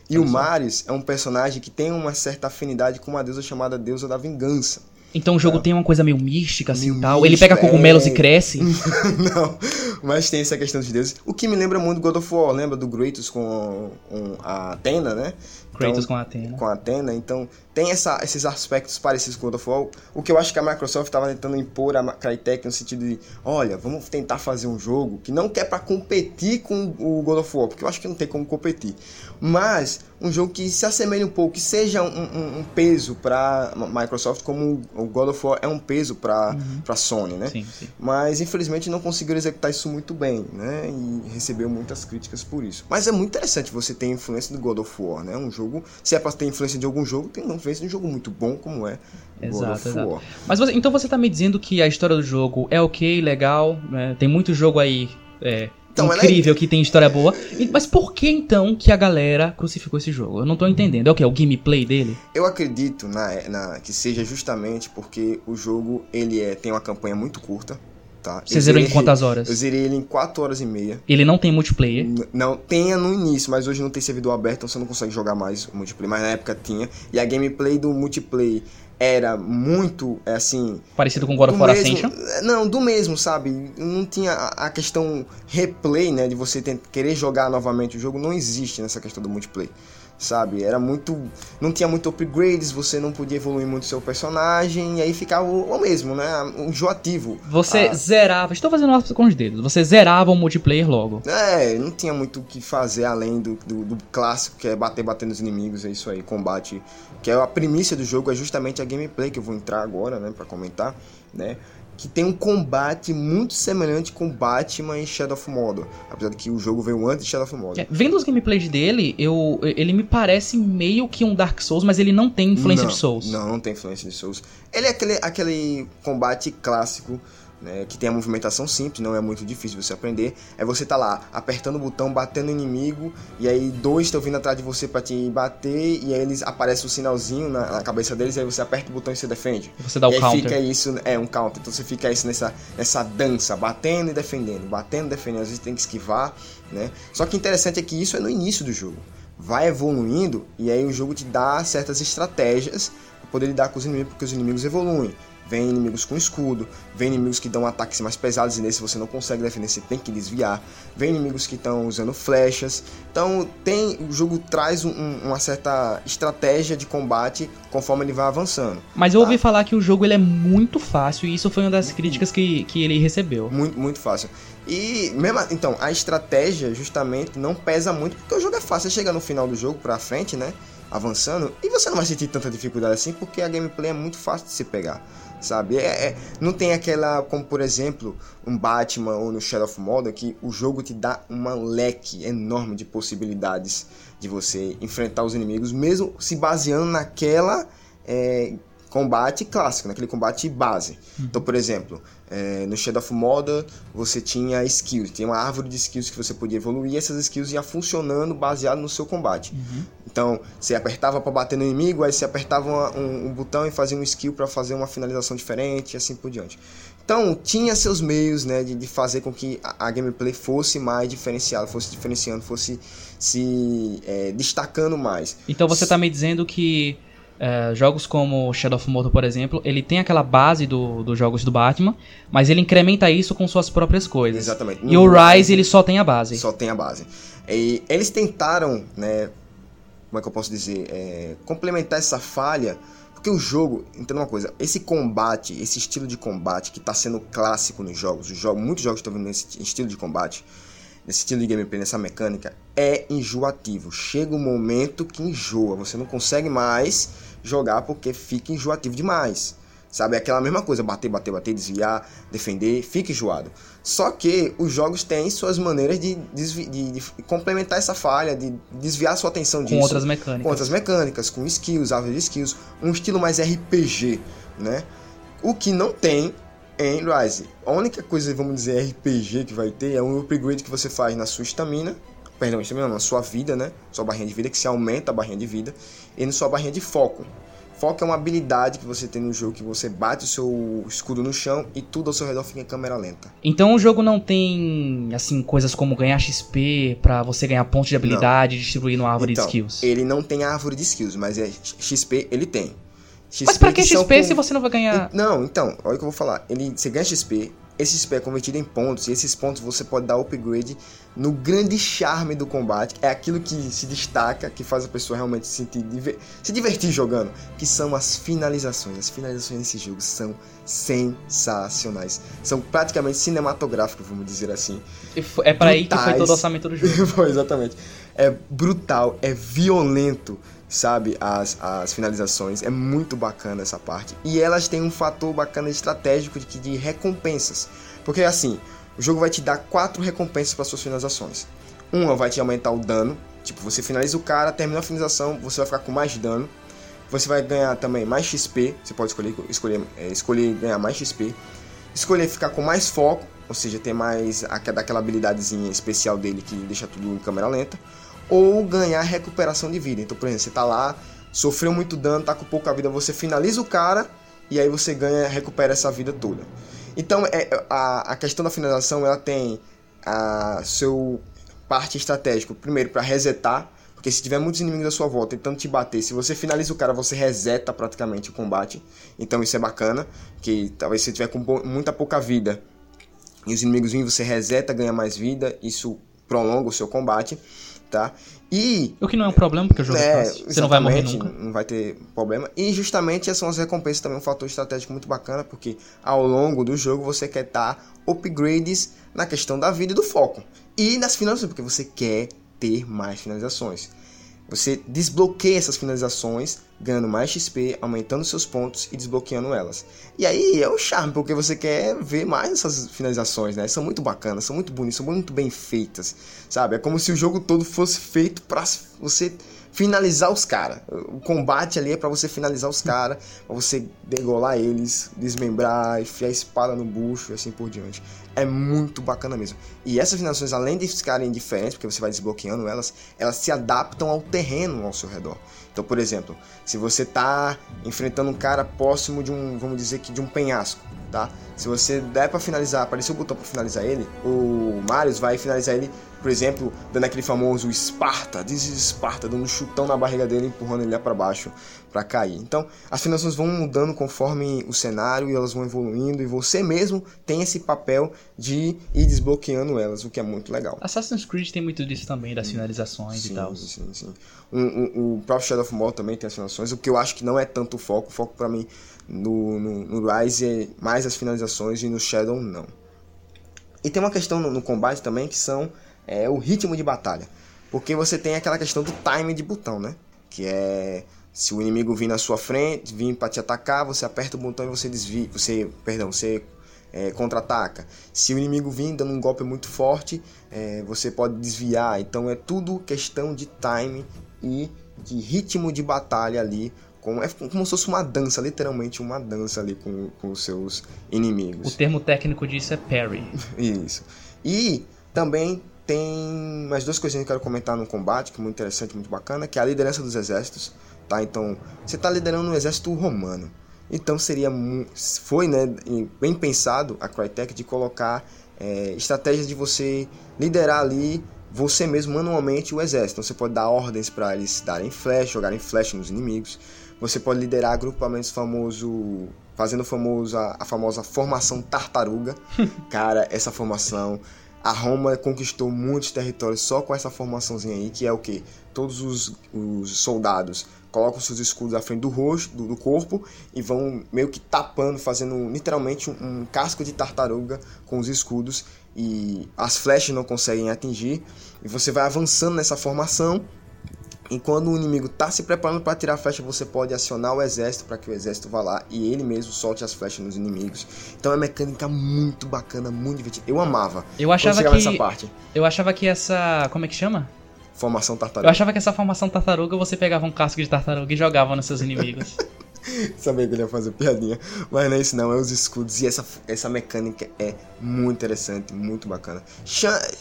E o Marius é um personagem que tem uma certa afinidade com uma deusa chamada Deusa da Vingança. Então o jogo é. tem uma coisa meio mística, assim, meio tal. Mística, Ele pega cogumelos é... e cresce. não, mas tem essa questão de deuses. O que me lembra muito do God of War, lembra do Kratos com, com a Athena, né? Kratos então, com a Athena. Com a Athena, então tem essa, esses aspectos parecidos com o God of War. O que eu acho que a Microsoft estava tentando impor a Crytek no sentido de, olha, vamos tentar fazer um jogo que não quer para competir com o God of War, porque eu acho que não tem como competir. Mas um jogo que se assemelhe um pouco, que seja um, um, um peso para Microsoft, como o God of War é um peso para uhum. Pra Sony, né? Sim, sim. Mas infelizmente não conseguiram executar isso muito bem, né? E recebeu muitas críticas por isso. Mas é muito interessante você ter influência do God of War, né? Um jogo, se é para ter influência de algum jogo, tem influência de um jogo muito bom como é Exato, God of exato. War. Mas você, então você tá me dizendo que a história do jogo é ok, legal, né? tem muito jogo aí é, então, incrível é... que tem história boa. Mas por que então que a galera crucificou esse jogo? Eu não tô entendendo. É o que? É o gameplay dele? Eu acredito na, na, que seja justamente porque o jogo ele é, tem uma campanha muito curta. Tá? Você zerou em quantas horas? Eu zerei ele em 4 horas e meia. Ele não tem multiplayer? N não, tenha no início, mas hoje não tem servidor aberto, então você não consegue jogar mais o multiplayer. Mas na época tinha. E a gameplay do multiplayer era muito, assim... Parecido com God of War Ascension? Não, do mesmo, sabe? Não tinha a, a questão replay, né? De você ter, querer jogar novamente o jogo. Não existe nessa questão do multiplayer sabe? Era muito. Não tinha muito upgrades, você não podia evoluir muito seu personagem, e aí ficava o, mesmo, né? Enjoativo. Você ah. zerava. Estou fazendo uma com os dedos. Você zerava o multiplayer logo. É, não tinha muito o que fazer além do, do, do, clássico, que é bater, bater nos inimigos, é isso aí, combate. Que é a primícia do jogo, é justamente a gameplay que eu vou entrar agora, né, pra comentar, né? Que tem um combate muito semelhante com Batman e Shadow of Mordor, apesar de que o jogo veio antes de Shadow of Mordor. É, vendo os gameplays dele, eu, ele me parece meio que um Dark Souls, mas ele não tem influência não, de Souls. Não, não tem influência de Souls. Ele é aquele, aquele combate clássico né, que tem a movimentação simples, não é muito difícil você aprender. É você tá lá apertando o botão, batendo no inimigo, e aí dois estão vindo atrás de você para te bater, e aí eles aparece o um sinalzinho na, na, cabeça deles, e aí você aperta o botão e você defende. Você dá e o counter. fica isso, é um counter. Então você fica isso nessa, nessa dança, batendo e defendendo, batendo e defendendo. Às vezes tem que esquivar, né? Só que interessante é que isso é no início do jogo. Vai evoluindo e aí o jogo te dá certas estratégias para poder lidar com os inimigos, porque os inimigos evoluem. Vem inimigos com escudo, vem inimigos que dão ataques mais pesados e nesse você não consegue defender, você tem que desviar. Vem inimigos que estão usando flechas. Então tem o jogo traz um, uma certa estratégia de combate conforme ele vai avançando. Mas eu tá? ouvi falar que o jogo ele é muito fácil e isso foi uma das críticas que, que ele recebeu. Muito, muito fácil. E mesmo então, a estratégia justamente não pesa muito porque o jogo é fácil. Você chega no final do jogo pra frente, né? Avançando, e você não vai sentir tanta dificuldade assim porque a gameplay é muito fácil de se pegar sabe? É, é, não tem aquela, como por exemplo, um Batman ou no Shadow of Mordor, que o jogo te dá uma leque enorme de possibilidades de você enfrentar os inimigos, mesmo se baseando naquela é, combate clássico, naquele combate base. Uhum. Então, por exemplo, é, no Shadow of Mordor você tinha skills, tinha uma árvore de skills que você podia evoluir e essas skills iam funcionando baseado no seu combate. Uhum. Então, você apertava para bater no inimigo, aí você apertava um, um botão e fazia um skill para fazer uma finalização diferente e assim por diante. Então, tinha seus meios né, de, de fazer com que a, a, gameplay fosse mais diferenciada, fosse diferenciando, fosse se é, destacando mais. Então, você está me dizendo que é, jogos como Shadow of Mordor, por exemplo, ele tem aquela base do, dos jogos do Batman, mas ele incrementa isso com suas próprias coisas. Exatamente. E no o Rise, ele só tem a base. Só tem a base. E eles tentaram, né, como é que eu posso dizer, é, complementar essa falha, porque o jogo, entenda uma coisa, esse combate, esse estilo de combate que está sendo clássico nos jogos, os jogos muitos jogos estão vindo nesse estilo de combate, nesse estilo de gameplay, nessa mecânica, é enjoativo. Chega um momento que enjoa, você não consegue mais jogar porque fica enjoativo demais. Sabe, é aquela mesma coisa, bater, bater, bater, desviar, defender, fica enjoado. Só que os jogos têm suas maneiras de, de, de complementar essa falha, de desviar sua atenção disso. Com outras mecânicas. Com outras mecânicas, com skills, árvores de skills, um estilo mais RPG, né? O que não tem em Rise. A única coisa, vamos dizer, RPG que vai ter é um upgrade que você faz na sua estamina, perdão, estamina não, na sua vida, né? Sua barrinha de vida, que se aumenta a barrinha de vida, e na sua barrinha de foco. Foco é uma habilidade que você tem no jogo que você bate o seu escudo no chão e tudo ao seu redor fica em câmera lenta. Então o jogo não tem assim coisas como ganhar XP para você ganhar pontos de habilidade, e distribuir no árvore então, de skills. Ele não tem árvore de skills, mas é XP ele tem. XP mas para que XP com... se você não vai ganhar? Não, então, olha o que eu vou falar. Ele, você ganha XP, esse XP é convertido em pontos, e esses pontos você pode dar upgrade no grande charme do combate. É aquilo que se destaca, que faz a pessoa realmente se, sentir, se divertir jogando, que são as finalizações. As finalizações desse jogo são sensacionais. São praticamente cinematográficas, vamos dizer assim. É para aí que foi todo o orçamento do jogo. foi, exatamente. É brutal, é violento sabe? As, as finalizações. É muito bacana essa parte. E elas têm um fator bacana estratégico de, de recompensas. Porque assim, o jogo vai te dar quatro recompensas para suas finalizações. Uma vai te aumentar o dano. Tipo, você finaliza o cara, termina a finalização, você vai ficar com mais dano. Você vai ganhar também mais XP. Você pode escolher, escolher, é, escolher ganhar mais XP. Escolher ficar com mais foco, ou seja, ter mais aquela habilidadezinha especial dele que deixa tudo em câmera lenta ou ganhar recuperação de vida. Então, por exemplo, você tá lá, sofreu muito dano, tá com pouca vida, você finaliza o cara e aí você ganha, recupera essa vida toda. Então, é, a, a questão da finalização, ela tem a seu parte estratégico, primeiro para resetar, Porque se tiver muitos inimigos à sua volta tentando te bater, se você finaliza o cara, você reseta praticamente o combate. Então isso é bacana, que talvez se tiver com muita pouca vida e os inimigos virem, você reseta, ganha mais vida, isso prolonga o seu combate, tá? E o que não é um problema porque o jogo é, é fácil. Você não vai morrer nunca. Não vai ter problema. E justamente essas são as recompensas também um fator estratégico muito bacana, porque ao longo do jogo você quer dar upgrades na questão da vida e do foco. E nas finalizações, porque você quer ter mais finalizações. Você desbloqueia essas finalizações, ganhando mais XP, aumentando seus pontos e desbloqueando elas. E aí é o charme, porque você quer ver mais essas finalizações, né? São muito bacanas, são muito bonitas, são muito bem feitas, sabe? É como se o jogo todo fosse feito para você finalizar os caras. O combate ali é para você finalizar os caras, pra você degolar eles, desmembrar, enfiar a espada no bucho e assim por diante. É muito bacana mesmo. E essas finalizações, além de ficarem diferentes, porque você vai desbloqueando elas, elas se adaptam ao terreno ao seu redor. Então, por exemplo, se você tá enfrentando um cara próximo de um, vamos dizer que de um penhasco, tá? Se você der para finalizar, aparecer o botão para finalizar ele, o Marius vai finalizar ele por exemplo, dando aquele famoso Esparta, diz Esparta, dando um chutão na barriga dele, empurrando ele lá para baixo para cair. Então, as finanças vão mudando conforme o cenário e elas vão evoluindo e você mesmo tem esse papel de ir desbloqueando elas, o que é muito legal. Assassin's Creed tem muito disso também, das finalizações sim, e tal. Sim, sim. Um, um, o próprio Shadow of Mordor também tem as finalizações, o que eu acho que não é tanto o foco. O foco para mim no, no, no Rise é mais as finalizações e no Shadow não. E tem uma questão no, no combate também que são é o ritmo de batalha. Porque você tem aquela questão do time de botão, né? Que é se o inimigo vir na sua frente, vir para te atacar, você aperta o botão e você desvia, você, perdão, você é, contra-ataca. Se o inimigo vir dando um golpe muito forte, é, você pode desviar. Então é tudo questão de time e de ritmo de batalha ali. Como, é como se fosse uma dança, literalmente uma dança ali com, com os seus inimigos. O termo técnico disso é parry. Isso. E também tem mais duas coisinhas que eu quero comentar no combate, que é muito interessante, muito bacana, que é a liderança dos exércitos, tá? Então, você está liderando um exército romano. Então seria foi, né, bem pensado a Crytek de colocar é, estratégias de você liderar ali você mesmo manualmente o exército. Então, você pode dar ordens para eles darem flash, jogarem flash nos inimigos. Você pode liderar agrupamentos famoso, fazendo famoso a, a famosa formação tartaruga. Cara, essa formação a Roma conquistou muitos territórios só com essa formaçãozinha aí, que é o que? Todos os, os, soldados colocam seus escudos à frente do rosto, do, do, corpo e vão meio que tapando, fazendo literalmente um, um casco de tartaruga com os escudos e as flechas não conseguem atingir. E você vai avançando nessa formação e quando o inimigo está se preparando para tirar a flecha, você pode acionar o exército para que o exército vá lá e ele mesmo solte as flechas nos inimigos. Então é uma mecânica muito bacana, muito divertida. Eu amava. Eu achava que essa parte. Eu achava que essa, como é que chama? Formação tartaruga. Eu achava que essa formação tartaruga você pegava um casco de tartaruga e jogava nos seus inimigos. Sabia que ele ia fazer piadinha. Mas não é isso não, é os escudos. E essa, essa mecânica é muito interessante, muito bacana.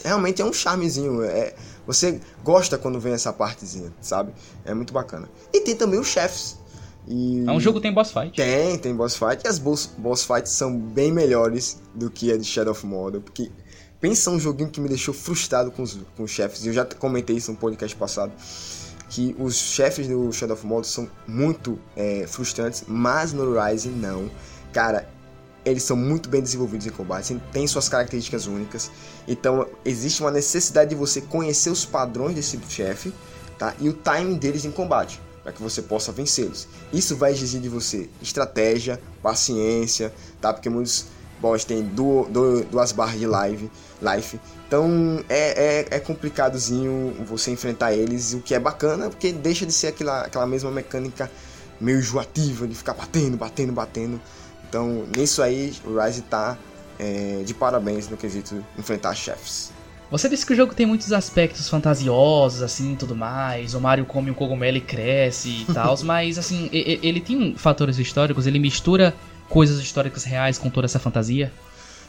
realmente é um charmezinho. É, você gosta quando vem essa partezinha, sabe? É muito bacana. E tem também os chefes. E... É um jogo que tem boss fight. Tem, tem boss fight. E as boss, boss fights são bem melhores do que a de Shadow of Mordor. Porque pensa um joguinho que me deixou frustrado com os, com os chefes. Eu já comentei isso no podcast passado que os chefes do Shadow of Mordor são muito é, frustrantes, mas no Rise não. Cara, eles são muito bem desenvolvidos em combate, têm suas características únicas. Então existe uma necessidade de você conhecer os padrões desse chefe, tá? E o timing deles em combate, para que você possa vencê-los. Isso vai exigir de você estratégia, paciência, tá? Porque muitos boss têm duas barras de live, life. Então é, é, é, complicadozinho você enfrentar eles, o que é bacana, porque deixa de ser aquela, aquela mesma mecânica meio enjoativa de ficar batendo, batendo, batendo. Então nisso aí o Rise tá é, de parabéns no quesito enfrentar chefes. Você disse que o jogo tem muitos aspectos fantasiosos, assim, tudo mais. O Mario come um cogumelo e cresce e tal, mas assim, ele tem fatores históricos, ele mistura coisas históricas reais com toda essa fantasia?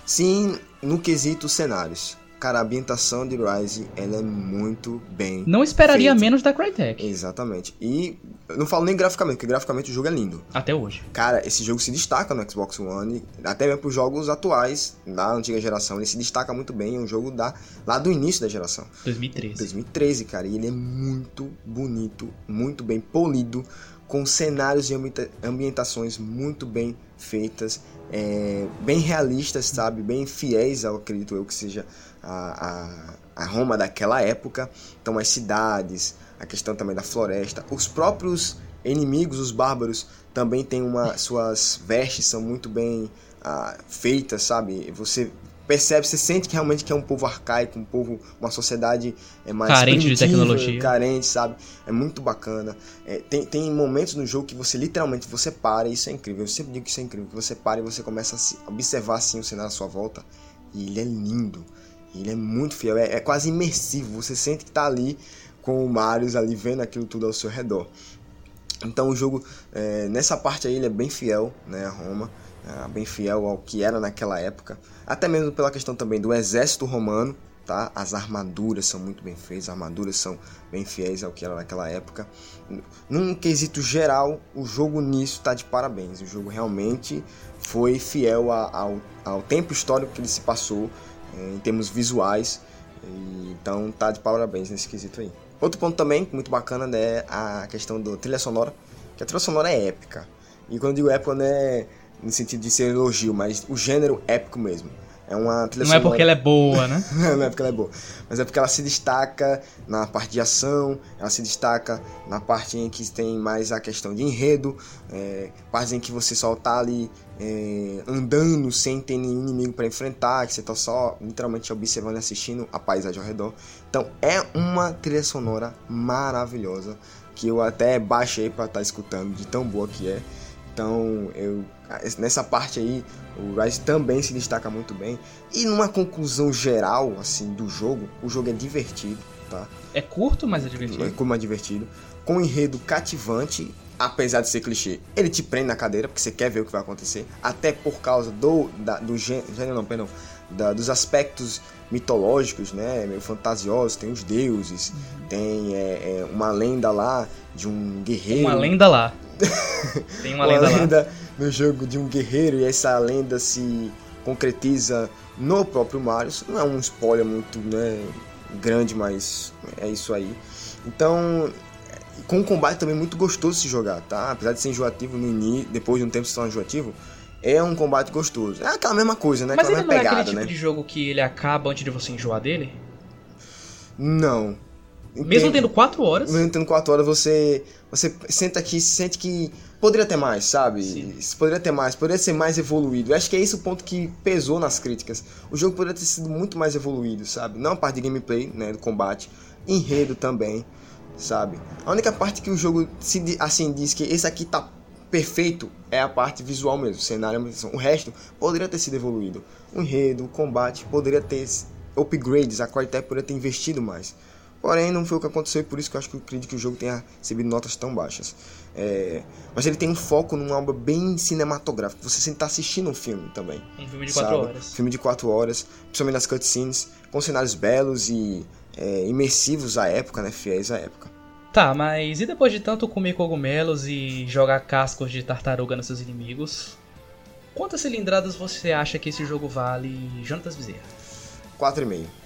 Sim, no quesito cenários cara, a ambientação de Rise, ela é muito bem Não esperaria feita. menos da Crytek. Exatamente. E eu não falo nem graficamente, porque graficamente o jogo é lindo. Até hoje. Cara, esse jogo se destaca no Xbox One, até mesmo pros jogos atuais da antiga geração, ele se destaca muito bem, é um jogo da, lá do início da geração. 2013. 2013, cara, e ele é muito bonito, muito bem polido, com cenários e ambienta- ambientações muito bem feitas, é, bem realistas, sabe? Bem fiéis, ao acredito eu que seja a, a, a Roma daquela época. Então, as cidades, a questão também da floresta, os próprios inimigos, os bárbaros, também têm uma, suas vestes são muito bem ah, feitas, sabe? Você percebe, você sente que realmente que é um povo arcaico, um povo, uma sociedade é mais Carente de tecnologia. carente, sabe? É muito bacana. É, tem, tem momentos no jogo que você literalmente você para, e isso é incrível. Eu sempre digo que isso é incrível, que você para e você começa a se- observar assim o cenário à sua volta, e ele é lindo. Ele é muito fiel, é, é quase imersivo. Você sente que tá ali com o Marius ali vendo aquilo tudo ao seu redor. Então o jogo, é, nessa parte aí, ele é bem fiel né, a Roma, é, bem fiel ao que era naquela época. Até mesmo pela questão também do exército romano, tá? As armaduras são muito bem feitas, as armaduras são bem fiéis ao que era naquela época. Num quesito geral, o jogo nisso tá de parabéns. O jogo realmente foi fiel ao, ao tempo histórico que ele se passou em termos visuais. Então tá de parabéns nesse quesito aí. Outro ponto também, muito bacana, né, é a questão da trilha sonora. Que a trilha sonora é épica. E quando eu digo épica, não é no sentido de ser elogio, mas o gênero épico mesmo. É uma trilha Não é sonora... porque ela é boa, né? não é porque ela é boa. Mas é porque ela se destaca na parte de ação, ela se destaca na parte em que tem mais a questão de enredo, é, partes em que você só tá ali é, andando sem ter nenhum inimigo para enfrentar, que você tá só literalmente observando e assistindo a paisagem ao redor. Então é uma trilha sonora maravilhosa que eu até baixei para estar escutando de tão boa que é. Então, eu nessa parte aí, o Rise também se destaca muito bem. E numa conclusão geral, assim, do jogo, o jogo é divertido, tá? É curto, mas é É divertido. é divertido. Com um enredo cativante, apesar de ser clichê. Ele te prende na cadeira, porque você quer ver o que vai acontecer. Até por causa do, da, do gê- gênero, não, perdão, da- dos aspectos mitológicos, né? Meio fantasiosos. Tem os deuses, tem é, é, uma lenda lá de um guerreiro. Uma lenda lá. Tem uma, lenda, lá. no jogo de um guerreiro e essa lenda se concretiza no próprio Mario. Isso não é um spoiler muito né, grande, mas é isso aí. Então, com um combate também muito gostoso de se jogar, tá? Apesar de ser enjoativo no início, depois de um tempo se torna enjoativo, é um combate gostoso. É aquela mesma coisa, né? Mas aquela ele não mesma é pegada, aquele tipo né? de jogo que ele acaba antes de você enjoar dele? Não. Mesmo tendo 4 horas. Mesmo tendo 4 horas, você, você senta aqui, sente que poderia ter mais, sabe? Sim. Poderia ter mais, poderia ser mais evoluído. Eu acho que é esse o ponto que pesou nas críticas. O jogo poderia ter sido muito mais evoluído, sabe? Não a parte de gameplay, né, do combate, enredo também, sabe? A única parte que o jogo se assim diz que esse aqui tá perfeito é a parte visual mesmo, cenário, o resto poderia ter sido evoluído. O enredo, o combate poderia ter upgrades, a Crytek poderia ter investido mais. Porém, não foi o que aconteceu e por isso que eu acho que eu acredito que o jogo tenha recebido notas tão baixas. É, Mas ele tem um foco numa obra bem cinematográfica. Você sempre tá assistindo um filme também. Um filme de 4 sabe? horas. Filme de 4 horas, principalmente nas cutscenes, com cenários belos e é, imersivos à época, né? Fiéis à época. Tá, mas e depois de tanto comer cogumelos e jogar cascos de tartaruga nos seus inimigos? Quantas cilindradas você acha que esse jogo vale, Jonatas Bezerra? 4,5.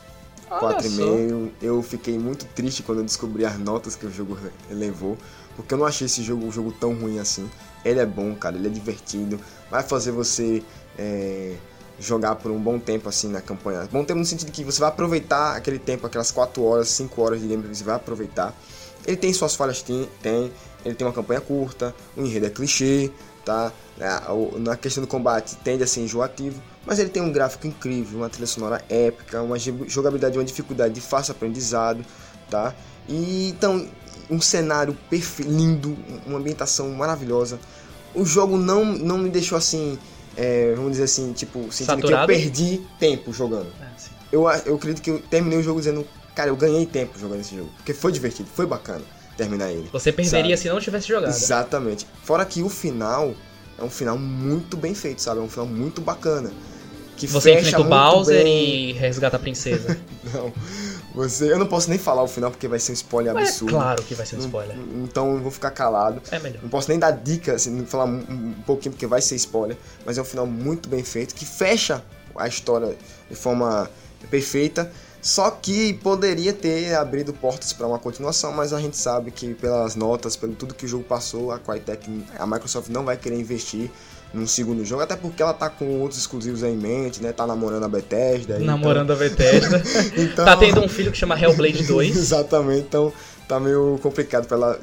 Olha só. 4,5. Eu fiquei muito triste quando eu descobri as notas que o jogo levou. Porque eu não achei esse jogo um jogo tão ruim assim. Ele é bom, cara, ele é divertido. Vai fazer você é, jogar por um bom tempo assim na campanha. Bom tempo no sentido que você vai aproveitar aquele tempo, aquelas 4 horas, 5 horas de gameplay, você vai aproveitar. Ele tem suas falhas, tem, tem. Ele tem uma campanha curta, o enredo é clichê, tá? O- Na questão do combate tende a ser enjoativo, mas ele tem um gráfico incrível, uma trilha sonora épica, uma jogabilidade, uma dificuldade de fácil aprendizado, tá? E então um cenário perfeito, lindo, uma ambientação maravilhosa. O jogo não, não me deixou assim, é, vamos dizer assim, tipo, sentindo que eu Saturado? perdi tempo jogando. Sim. Eu, eu acredito que eu terminei o jogo dizendo, cara, eu ganhei tempo jogando esse jogo, porque foi divertido, foi bacana terminar ele. Você perderia Sabe? se não tivesse jogado. Exatamente. Fora que o final é um final muito bem feito, sabe? É um final muito bacana. Que Você fecha enfrenta o Bowser bem. e resgata a princesa. Não. Você, eu não posso nem falar o final porque vai ser um spoiler Mas é absurdo. claro que vai ser um spoiler. Então eu vou ficar calado. É melhor. Não posso nem dar dica, assim, não falar um, um pouquinho porque vai ser spoiler, mas é um final muito bem feito que fecha a história de forma perfeita. Só que poderia ter abrido portas para uma continuação, mas a gente sabe que pelas notas, pelo tudo que o jogo passou, a Crytek, a Microsoft não vai querer investir num segundo jogo, até porque ela tá com outros exclusivos aí em mente, né? Tá namorando a Bethesda. Namorando a Bethesda. Então, então... Tá tendo um filho que chama Hellblade 2. Exatamente, então tá meio complicado pra ela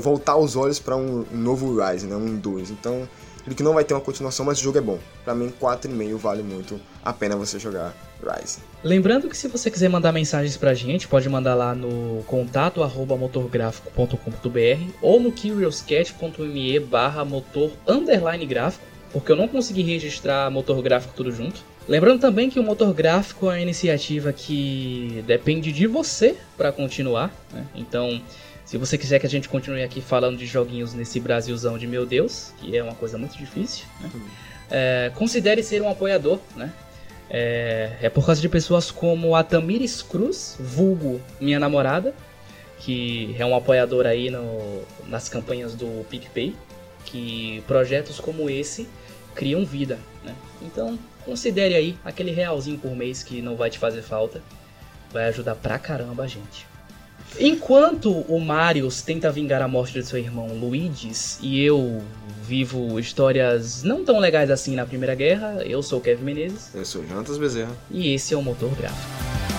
voltar os olhos pra um, um novo Rise, né? Um 2. Então, ele que não vai ter uma continuação, mas o jogo é bom. Pra mim, 4,5 vale muito a pena você jogar Rise. Lembrando que se você quiser mandar mensagens pra gente, pode mandar lá no contato arroba motorgráfico.com.br ou no curiouscat.me barra motor underline gráfico, porque eu não consegui registrar motor gráfico tudo junto. Lembrando também que o motor gráfico é uma iniciativa que depende de você para continuar, né? Então, se você quiser que a gente continue aqui falando de joguinhos nesse Brasilzão de meu Deus, que é uma coisa muito difícil, né? é, considere ser um apoiador, né? É, é, por causa de pessoas como a Tamires Cruz, vulgo minha namorada, que é um apoiador aí no, nas campanhas do PicPay, que projetos como esse criam vida, né? Então, considere aí aquele realzinho por mês que não vai te fazer falta, vai ajudar pra caramba a gente. Enquanto o Marius tenta vingar a morte de seu irmão Luigi's e eu vivo histórias não tão legais assim na Primeira Guerra, eu sou o Kevin Menezes Eu sou Jantas Bezerra. e esse é o Motor Gráfico.